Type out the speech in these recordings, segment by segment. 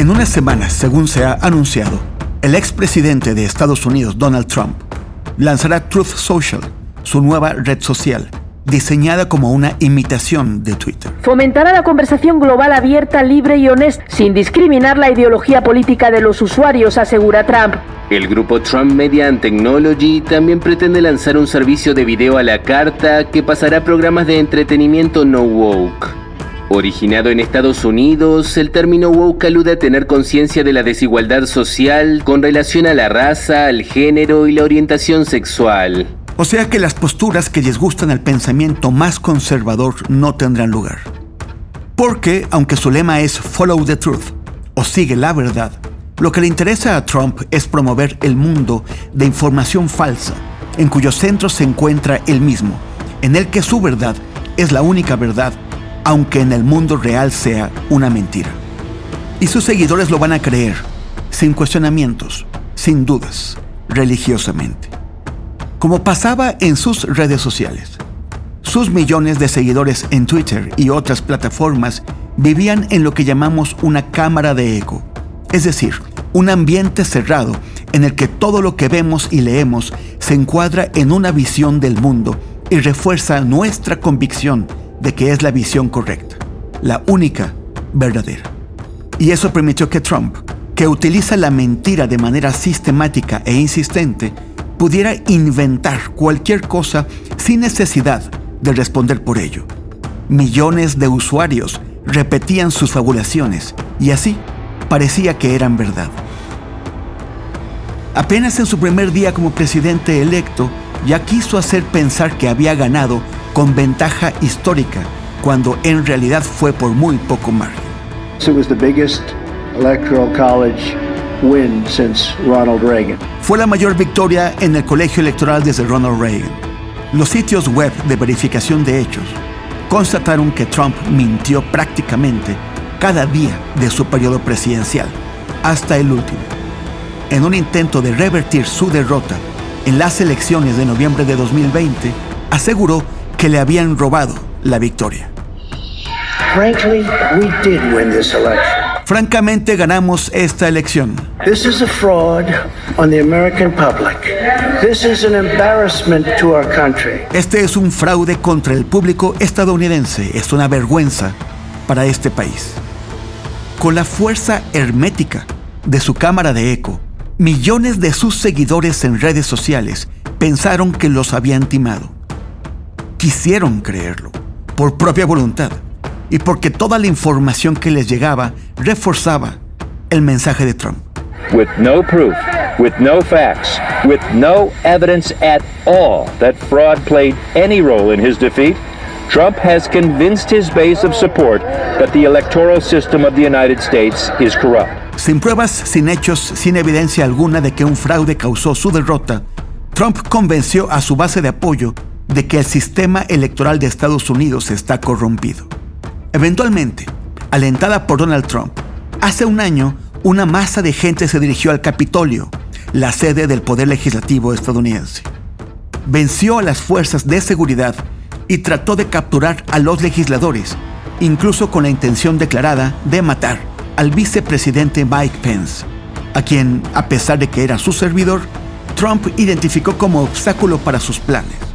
En unas semanas, según se ha anunciado, el expresidente de Estados Unidos, Donald Trump, lanzará Truth Social, su nueva red social, diseñada como una imitación de Twitter. Fomentará la conversación global abierta, libre y honesta, sin discriminar la ideología política de los usuarios, asegura Trump. El grupo Trump Media and Technology también pretende lanzar un servicio de video a la carta que pasará programas de entretenimiento no woke. Originado en Estados Unidos, el término woke alude a tener conciencia de la desigualdad social con relación a la raza, al género y la orientación sexual. O sea que las posturas que disgustan al pensamiento más conservador no tendrán lugar. Porque, aunque su lema es Follow the Truth, o sigue la verdad, lo que le interesa a Trump es promover el mundo de información falsa, en cuyo centro se encuentra él mismo, en el que su verdad es la única verdad, aunque en el mundo real sea una mentira. Y sus seguidores lo van a creer, sin cuestionamientos, sin dudas, religiosamente. Como pasaba en sus redes sociales, sus millones de seguidores en Twitter y otras plataformas vivían en lo que llamamos una cámara de eco, es decir, un ambiente cerrado en el que todo lo que vemos y leemos se encuadra en una visión del mundo y refuerza nuestra convicción de que es la visión correcta, la única verdadera. Y eso permitió que Trump, que utiliza la mentira de manera sistemática e insistente, pudiera inventar cualquier cosa sin necesidad de responder por ello. Millones de usuarios repetían sus fabulaciones y así parecía que eran verdad. Apenas en su primer día como presidente electo, ya quiso hacer pensar que había ganado con ventaja histórica, cuando en realidad fue por muy poco margen. Fue la mayor victoria en el colegio electoral desde Ronald Reagan. Los sitios web de verificación de hechos constataron que Trump mintió prácticamente cada día de su periodo presidencial, hasta el último. En un intento de revertir su derrota en las elecciones de noviembre de 2020, aseguró que le habían robado la victoria. Frankly, we did win this election. Francamente ganamos esta elección. This is a fraud on the American public. This is an embarrassment to our country. Este es un fraude contra el público estadounidense. Es una vergüenza para este país. Con la fuerza hermética de su cámara de eco, millones de sus seguidores en redes sociales pensaron que los habían timado. Quisieron creerlo, por propia voluntad, y porque toda la información que les llegaba reforzaba el mensaje de Trump. with no proof, with no facts, with no evidence at all that fraud played any role in his defeat, Trump has convinced his base of support that the electoral system of the United States is corrupt. Sin pruebas, sin hechos, sin evidencia alguna de que un fraude causó su derrota, Trump convenció a su base de apoyo de que el sistema electoral de Estados Unidos está corrompido. Eventualmente, alentada por Donald Trump, hace un año una masa de gente se dirigió al Capitolio, la sede del Poder Legislativo estadounidense. Venció a las fuerzas de seguridad y trató de capturar a los legisladores, incluso con la intención declarada de matar al vicepresidente Mike Pence, a quien, a pesar de que era su servidor, Trump identificó como obstáculo para sus planes.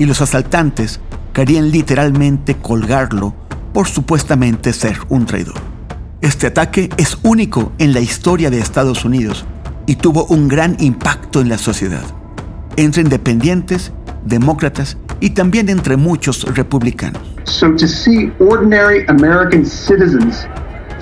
Y los asaltantes querían literalmente colgarlo por supuestamente ser un traidor. Este ataque es único en la historia de Estados Unidos y tuvo un gran impacto en la sociedad, entre independientes, demócratas y también entre muchos republicanos. So to see ordinary American citizens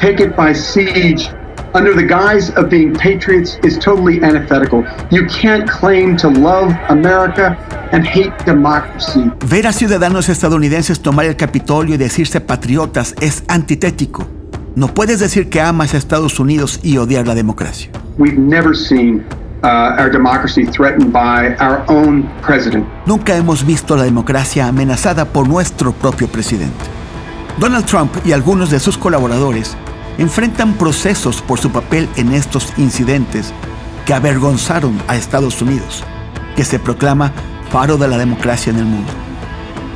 take it by siege under the guise of being patriots is totally antithetical. You can't claim to love America and hate democracy. Ver a ciudadanos estadounidenses tomar el Capitolio y decirse patriotas es antitético. No puedes decir que amas a Estados Unidos y odiar la democracia. We've never seen uh, our democracy threatened by our own president. Nunca hemos visto la democracia amenazada por nuestro propio presidente. Donald Trump y algunos de sus colaboradores enfrentan procesos por su papel en estos incidentes que avergonzaron a Estados Unidos, que se proclama faro de la democracia en el mundo.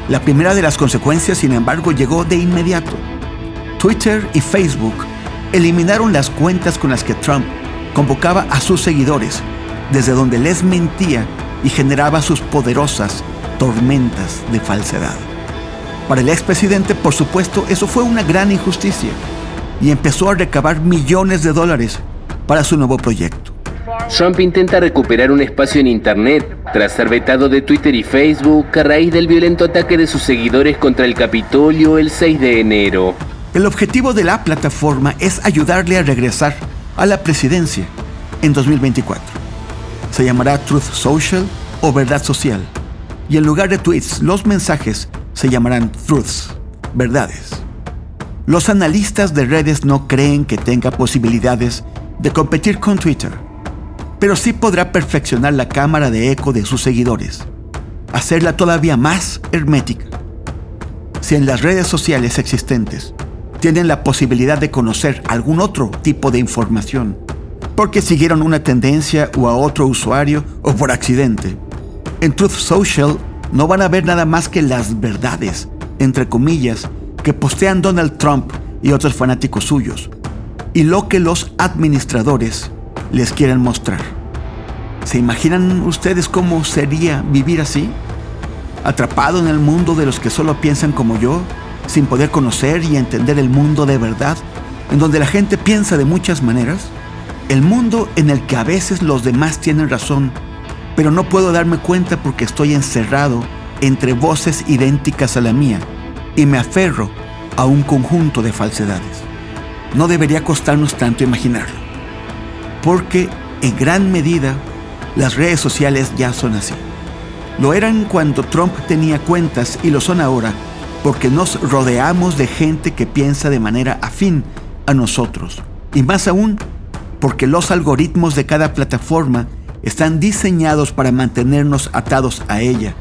La primera de las consecuencias, sin embargo, llegó de inmediato. Twitter y Facebook eliminaron las cuentas con las que Trump convocaba a sus seguidores, desde donde les mentía y generaba sus poderosas tormentas de falsedad. Para el expresidente, por supuesto, eso fue una gran injusticia y empezó a recabar millones de dólares para su nuevo proyecto. Trump intenta recuperar un espacio en Internet tras ser vetado de Twitter y Facebook a raíz del violento ataque de sus seguidores contra el Capitolio el 6 de enero. El objetivo de la plataforma es ayudarle a regresar a la presidencia en 2024. Se llamará Truth Social o Verdad Social. Y en lugar de tweets, los mensajes se llamarán truths, verdades. Los analistas de redes no creen que tenga posibilidades de competir con Twitter, pero sí podrá perfeccionar la cámara de eco de sus seguidores, hacerla todavía más hermética. Si en las redes sociales existentes tienen la posibilidad de conocer algún otro tipo de información, porque siguieron una tendencia o a otro usuario o por accidente, en Truth Social no van a ver nada más que las verdades, entre comillas, que postean Donald Trump y otros fanáticos suyos, y lo que los administradores les quieren mostrar. ¿Se imaginan ustedes cómo sería vivir así? Atrapado en el mundo de los que solo piensan como yo, sin poder conocer y entender el mundo de verdad, en donde la gente piensa de muchas maneras, el mundo en el que a veces los demás tienen razón, pero no puedo darme cuenta porque estoy encerrado entre voces idénticas a la mía y me aferro a un conjunto de falsedades. No debería costarnos tanto imaginarlo, porque en gran medida las redes sociales ya son así. Lo eran cuando Trump tenía cuentas y lo son ahora porque nos rodeamos de gente que piensa de manera afín a nosotros. Y más aún, porque los algoritmos de cada plataforma están diseñados para mantenernos atados a ella,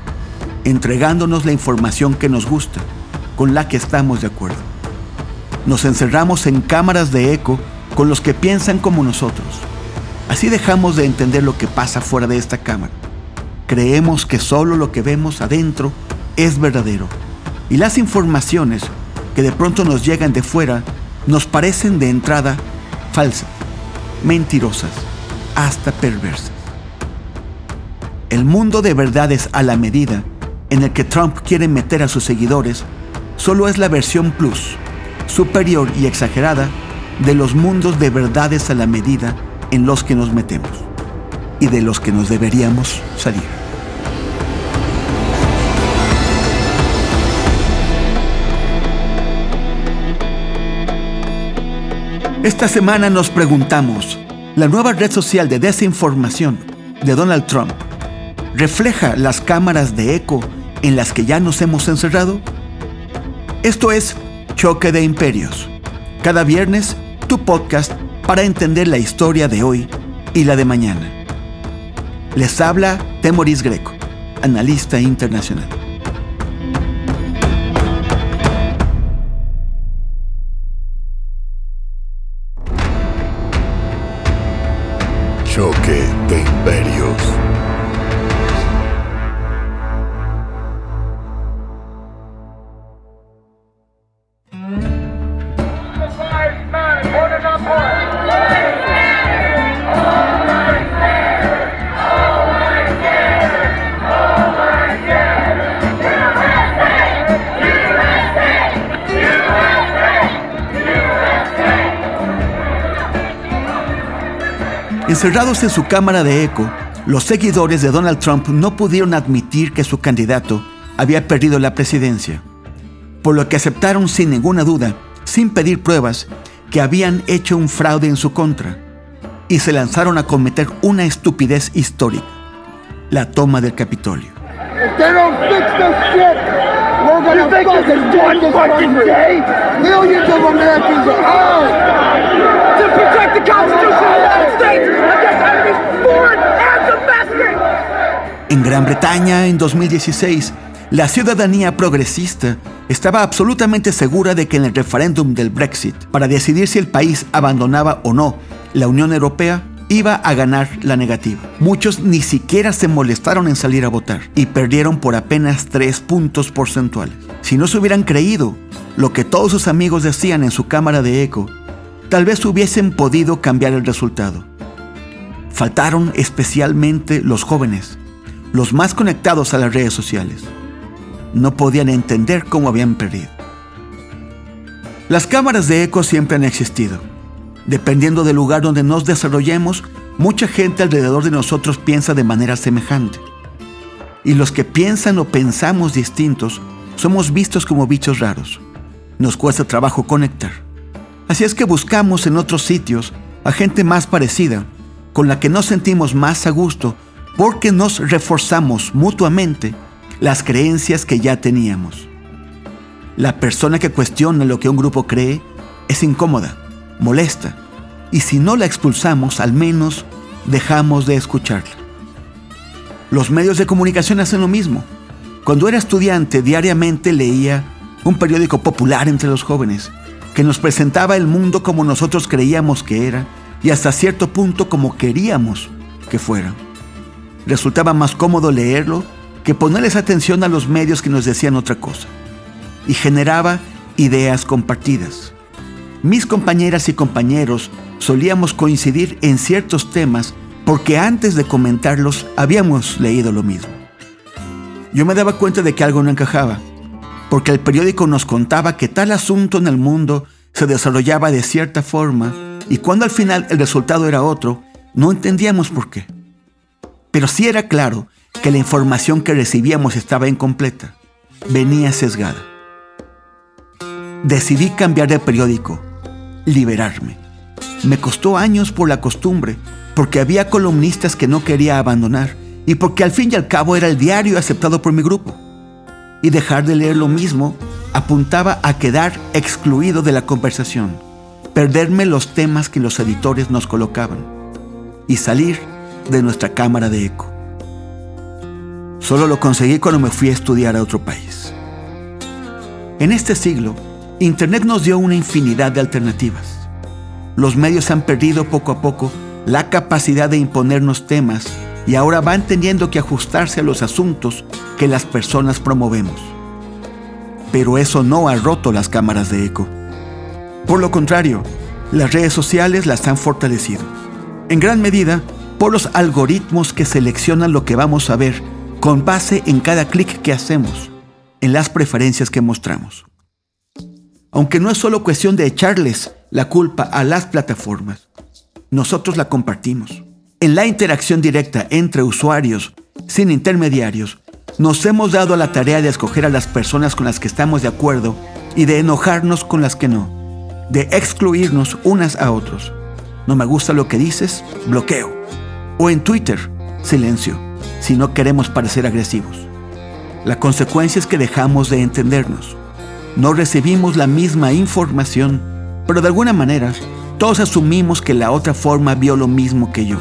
entregándonos la información que nos gusta con la que estamos de acuerdo. Nos encerramos en cámaras de eco con los que piensan como nosotros. Así dejamos de entender lo que pasa fuera de esta cámara. Creemos que solo lo que vemos adentro es verdadero. Y las informaciones que de pronto nos llegan de fuera nos parecen de entrada falsas, mentirosas, hasta perversas. El mundo de verdades a la medida en el que Trump quiere meter a sus seguidores solo es la versión plus, superior y exagerada de los mundos de verdades a la medida en los que nos metemos y de los que nos deberíamos salir. Esta semana nos preguntamos, ¿la nueva red social de desinformación de Donald Trump refleja las cámaras de eco en las que ya nos hemos encerrado? Esto es Choque de Imperios. Cada viernes, tu podcast para entender la historia de hoy y la de mañana. Les habla Temoris Greco, analista internacional. Choque Encerrados en su cámara de eco, los seguidores de Donald Trump no pudieron admitir que su candidato había perdido la presidencia, por lo que aceptaron sin ninguna duda, sin pedir pruebas, que habían hecho un fraude en su contra y se lanzaron a cometer una estupidez histórica, la toma del Capitolio. En Gran Bretaña, en 2016, la ciudadanía progresista estaba absolutamente segura de que en el referéndum del Brexit, para decidir si el país abandonaba o no la Unión Europea, iba a ganar la negativa. Muchos ni siquiera se molestaron en salir a votar y perdieron por apenas tres puntos porcentuales. Si no se hubieran creído lo que todos sus amigos decían en su cámara de eco, tal vez hubiesen podido cambiar el resultado. Faltaron especialmente los jóvenes, los más conectados a las redes sociales no podían entender cómo habían perdido. Las cámaras de eco siempre han existido. Dependiendo del lugar donde nos desarrollemos, mucha gente alrededor de nosotros piensa de manera semejante. Y los que piensan o pensamos distintos somos vistos como bichos raros. Nos cuesta trabajo conectar. Así es que buscamos en otros sitios a gente más parecida, con la que nos sentimos más a gusto porque nos reforzamos mutuamente las creencias que ya teníamos. La persona que cuestiona lo que un grupo cree es incómoda, molesta, y si no la expulsamos, al menos dejamos de escucharla. Los medios de comunicación hacen lo mismo. Cuando era estudiante, diariamente leía un periódico popular entre los jóvenes, que nos presentaba el mundo como nosotros creíamos que era y hasta cierto punto como queríamos que fuera. Resultaba más cómodo leerlo que ponerles atención a los medios que nos decían otra cosa. Y generaba ideas compartidas. Mis compañeras y compañeros solíamos coincidir en ciertos temas porque antes de comentarlos habíamos leído lo mismo. Yo me daba cuenta de que algo no encajaba, porque el periódico nos contaba que tal asunto en el mundo se desarrollaba de cierta forma y cuando al final el resultado era otro, no entendíamos por qué. Pero sí era claro que la información que recibíamos estaba incompleta, venía sesgada. Decidí cambiar de periódico, liberarme. Me costó años por la costumbre, porque había columnistas que no quería abandonar y porque al fin y al cabo era el diario aceptado por mi grupo. Y dejar de leer lo mismo apuntaba a quedar excluido de la conversación, perderme los temas que los editores nos colocaban y salir de nuestra cámara de eco. Solo lo conseguí cuando me fui a estudiar a otro país. En este siglo, Internet nos dio una infinidad de alternativas. Los medios han perdido poco a poco la capacidad de imponernos temas y ahora van teniendo que ajustarse a los asuntos que las personas promovemos. Pero eso no ha roto las cámaras de eco. Por lo contrario, las redes sociales las han fortalecido. En gran medida por los algoritmos que seleccionan lo que vamos a ver con base en cada clic que hacemos, en las preferencias que mostramos. Aunque no es solo cuestión de echarles la culpa a las plataformas, nosotros la compartimos. En la interacción directa entre usuarios, sin intermediarios, nos hemos dado la tarea de escoger a las personas con las que estamos de acuerdo y de enojarnos con las que no, de excluirnos unas a otros. No me gusta lo que dices, bloqueo. O en Twitter, silencio si no queremos parecer agresivos. La consecuencia es que dejamos de entendernos. No recibimos la misma información, pero de alguna manera todos asumimos que la otra forma vio lo mismo que yo.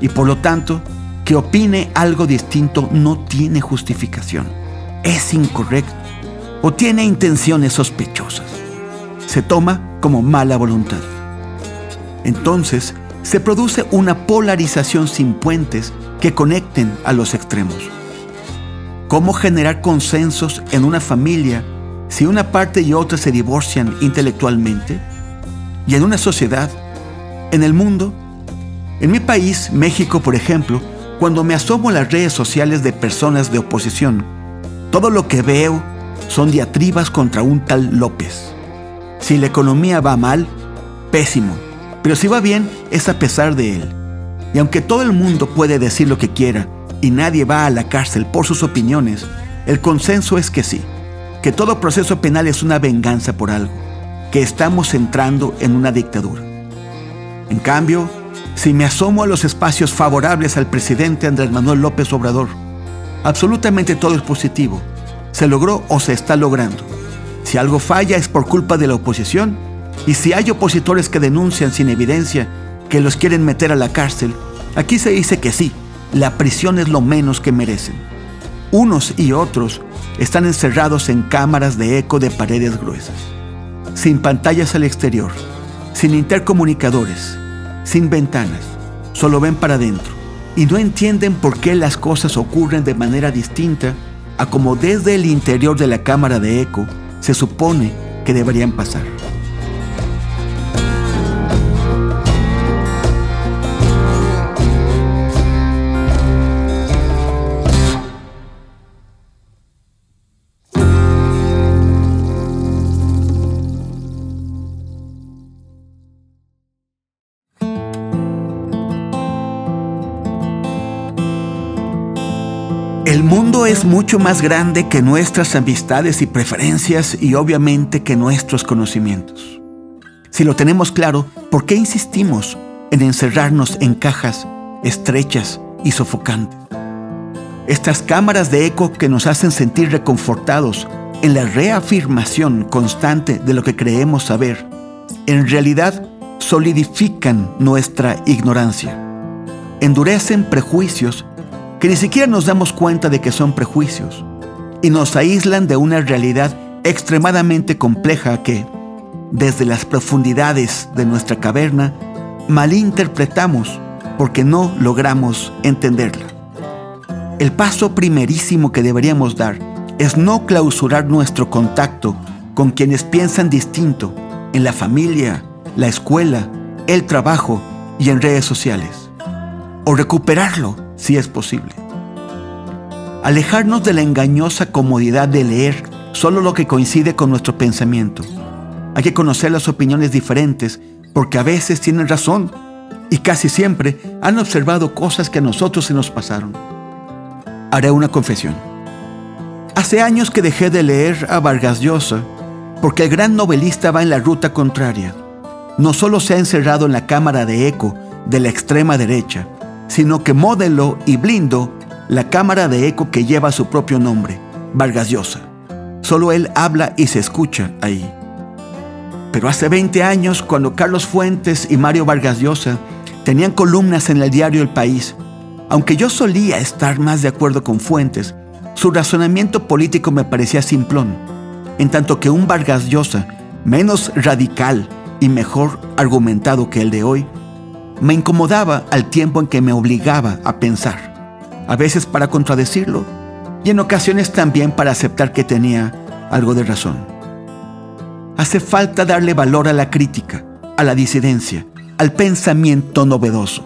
Y por lo tanto, que opine algo distinto no tiene justificación. Es incorrecto o tiene intenciones sospechosas. Se toma como mala voluntad. Entonces, se produce una polarización sin puentes que conecten a los extremos. ¿Cómo generar consensos en una familia si una parte y otra se divorcian intelectualmente? Y en una sociedad, en el mundo, en mi país, México, por ejemplo, cuando me asomo a las redes sociales de personas de oposición, todo lo que veo son diatribas contra un tal López. Si la economía va mal, pésimo, pero si va bien, es a pesar de él. Y aunque todo el mundo puede decir lo que quiera y nadie va a la cárcel por sus opiniones, el consenso es que sí, que todo proceso penal es una venganza por algo, que estamos entrando en una dictadura. En cambio, si me asomo a los espacios favorables al presidente Andrés Manuel López Obrador, absolutamente todo es positivo. Se logró o se está logrando. Si algo falla es por culpa de la oposición y si hay opositores que denuncian sin evidencia que los quieren meter a la cárcel, aquí se dice que sí, la prisión es lo menos que merecen. Unos y otros están encerrados en cámaras de eco de paredes gruesas, sin pantallas al exterior, sin intercomunicadores, sin ventanas, solo ven para adentro y no entienden por qué las cosas ocurren de manera distinta a como desde el interior de la cámara de eco se supone que deberían pasar. Es mucho más grande que nuestras amistades y preferencias y obviamente que nuestros conocimientos. Si lo tenemos claro, ¿por qué insistimos en encerrarnos en cajas estrechas y sofocantes? Estas cámaras de eco que nos hacen sentir reconfortados en la reafirmación constante de lo que creemos saber, en realidad solidifican nuestra ignorancia, endurecen prejuicios que ni siquiera nos damos cuenta de que son prejuicios y nos aíslan de una realidad extremadamente compleja que, desde las profundidades de nuestra caverna, malinterpretamos porque no logramos entenderla. El paso primerísimo que deberíamos dar es no clausurar nuestro contacto con quienes piensan distinto en la familia, la escuela, el trabajo y en redes sociales. O recuperarlo si es posible. Alejarnos de la engañosa comodidad de leer solo lo que coincide con nuestro pensamiento. Hay que conocer las opiniones diferentes porque a veces tienen razón y casi siempre han observado cosas que a nosotros se nos pasaron. Haré una confesión. Hace años que dejé de leer a Vargas Llosa porque el gran novelista va en la ruta contraria. No solo se ha encerrado en la cámara de eco de la extrema derecha, sino que modeló y blindó la cámara de eco que lleva su propio nombre, Vargas Llosa. Solo él habla y se escucha ahí. Pero hace 20 años, cuando Carlos Fuentes y Mario Vargas Llosa tenían columnas en el diario El País, aunque yo solía estar más de acuerdo con Fuentes, su razonamiento político me parecía simplón, en tanto que un Vargas Llosa, menos radical y mejor argumentado que el de hoy, me incomodaba al tiempo en que me obligaba a pensar, a veces para contradecirlo y en ocasiones también para aceptar que tenía algo de razón. Hace falta darle valor a la crítica, a la disidencia, al pensamiento novedoso.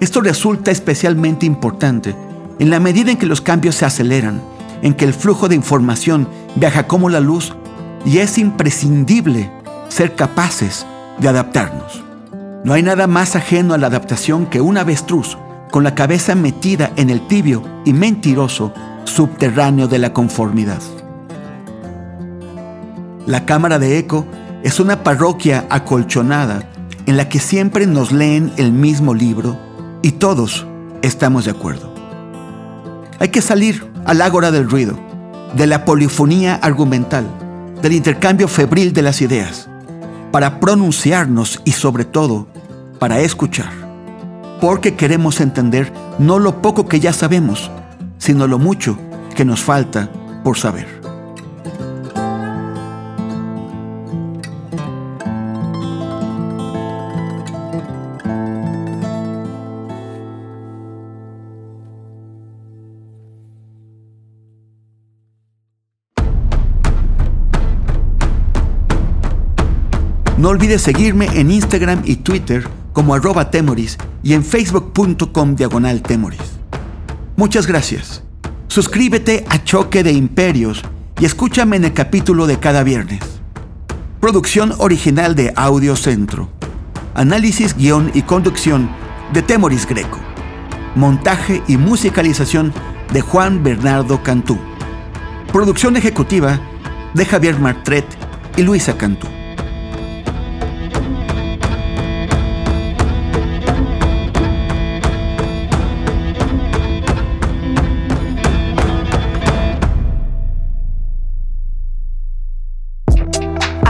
Esto resulta especialmente importante en la medida en que los cambios se aceleran, en que el flujo de información viaja como la luz y es imprescindible ser capaces de adaptarnos. No hay nada más ajeno a la adaptación que un avestruz con la cabeza metida en el tibio y mentiroso subterráneo de la conformidad. La cámara de eco es una parroquia acolchonada en la que siempre nos leen el mismo libro y todos estamos de acuerdo. Hay que salir al ágora del ruido, de la polifonía argumental, del intercambio febril de las ideas, para pronunciarnos y sobre todo para escuchar, porque queremos entender no lo poco que ya sabemos, sino lo mucho que nos falta por saber. No olvides seguirme en Instagram y Twitter como arroba temoris y en facebook.com diagonal temoris. Muchas gracias. Suscríbete a Choque de Imperios y escúchame en el capítulo de cada viernes. Producción original de Audio Centro. Análisis, guion y conducción, de Temoris Greco. Montaje y musicalización de Juan Bernardo Cantú. Producción ejecutiva de Javier Martret y Luisa Cantú.